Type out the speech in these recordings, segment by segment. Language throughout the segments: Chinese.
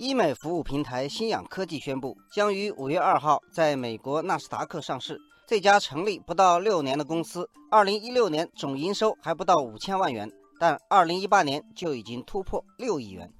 医美服务平台新氧科技宣布，将于五月二号在美国纳斯达克上市。这家成立不到六年的公司，二零一六年总营收还不到五千万元，但二零一八年就已经突破六亿元。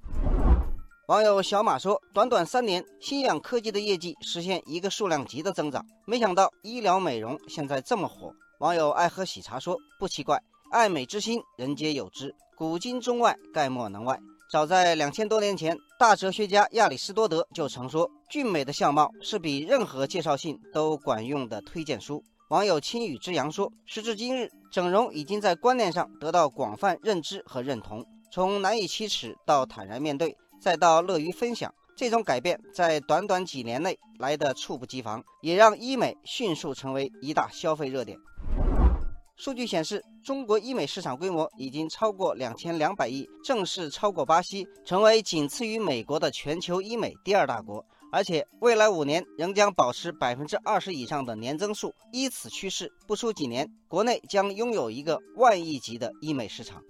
网友小马说：“短短三年，新氧科技的业绩实现一个数量级的增长，没想到医疗美容现在这么火。”网友爱喝喜茶说：“不奇怪，爱美之心，人皆有之，古今中外，概莫能外。”早在两千多年前，大哲学家亚里士多德就曾说：“俊美的相貌是比任何介绍信都管用的推荐书。”网友青雨之阳说：“时至今日，整容已经在观念上得到广泛认知和认同，从难以启齿到坦然面对，再到乐于分享，这种改变在短短几年内来得猝不及防，也让医美迅速成为一大消费热点。”数据显示，中国医美市场规模已经超过两千两百亿，正式超过巴西，成为仅次于美国的全球医美第二大国。而且，未来五年仍将保持百分之二十以上的年增速。依此趋势，不出几年，国内将拥有一个万亿级的医美市场。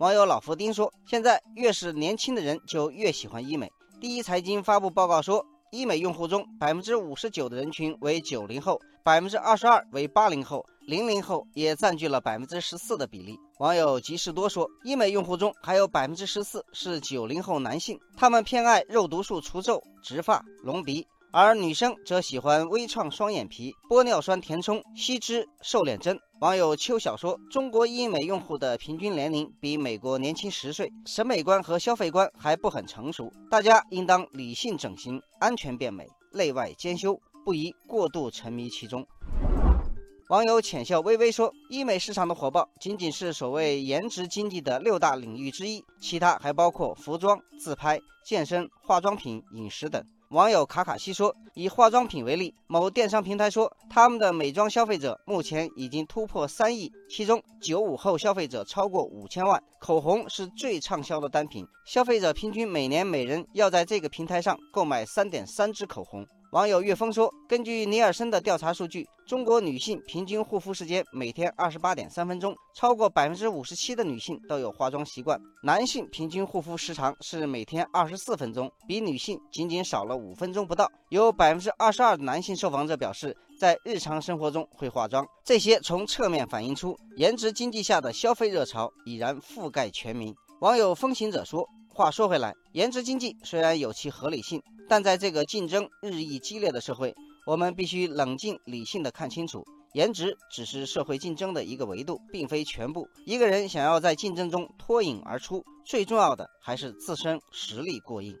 网友老福丁说：“现在越是年轻的人就越喜欢医美。”第一财经发布报告说。医美用户中，百分之五十九的人群为九零后，百分之二十二为八零后，零零后也占据了百分之十四的比例。网友吉士多说，医美用户中还有百分之十四是九零后男性，他们偏爱肉毒素除皱、植发、隆鼻。而女生则喜欢微创双眼皮、玻尿酸填充、吸脂、瘦脸针。网友秋晓说：“中国医美用户的平均年龄比美国年轻十岁，审美观和消费观还不很成熟，大家应当理性整形，安全变美，内外兼修，不宜过度沉迷其中。”网友浅笑微微说：“医美市场的火爆仅仅是所谓颜值经济的六大领域之一，其他还包括服装、自拍、健身、化妆品、饮食等。”网友卡卡西说：“以化妆品为例，某电商平台说，他们的美妆消费者目前已经突破三亿，其中九五后消费者超过五千万。口红是最畅销的单品，消费者平均每年每人要在这个平台上购买三点三支口红。”网友岳峰说：“根据尼尔森的调查数据，中国女性平均护肤时间每天二十八点三分钟，超过百分之五十七的女性都有化妆习惯。男性平均护肤时长是每天二十四分钟，比女性仅仅少了五分钟不到。有百分之二十二的男性受访者表示，在日常生活中会化妆。这些从侧面反映出颜值经济下的消费热潮已然覆盖全民。”网友风行者说。话说回来，颜值经济虽然有其合理性，但在这个竞争日益激烈的社会，我们必须冷静理性的看清楚，颜值只是社会竞争的一个维度，并非全部。一个人想要在竞争中脱颖而出，最重要的还是自身实力过硬。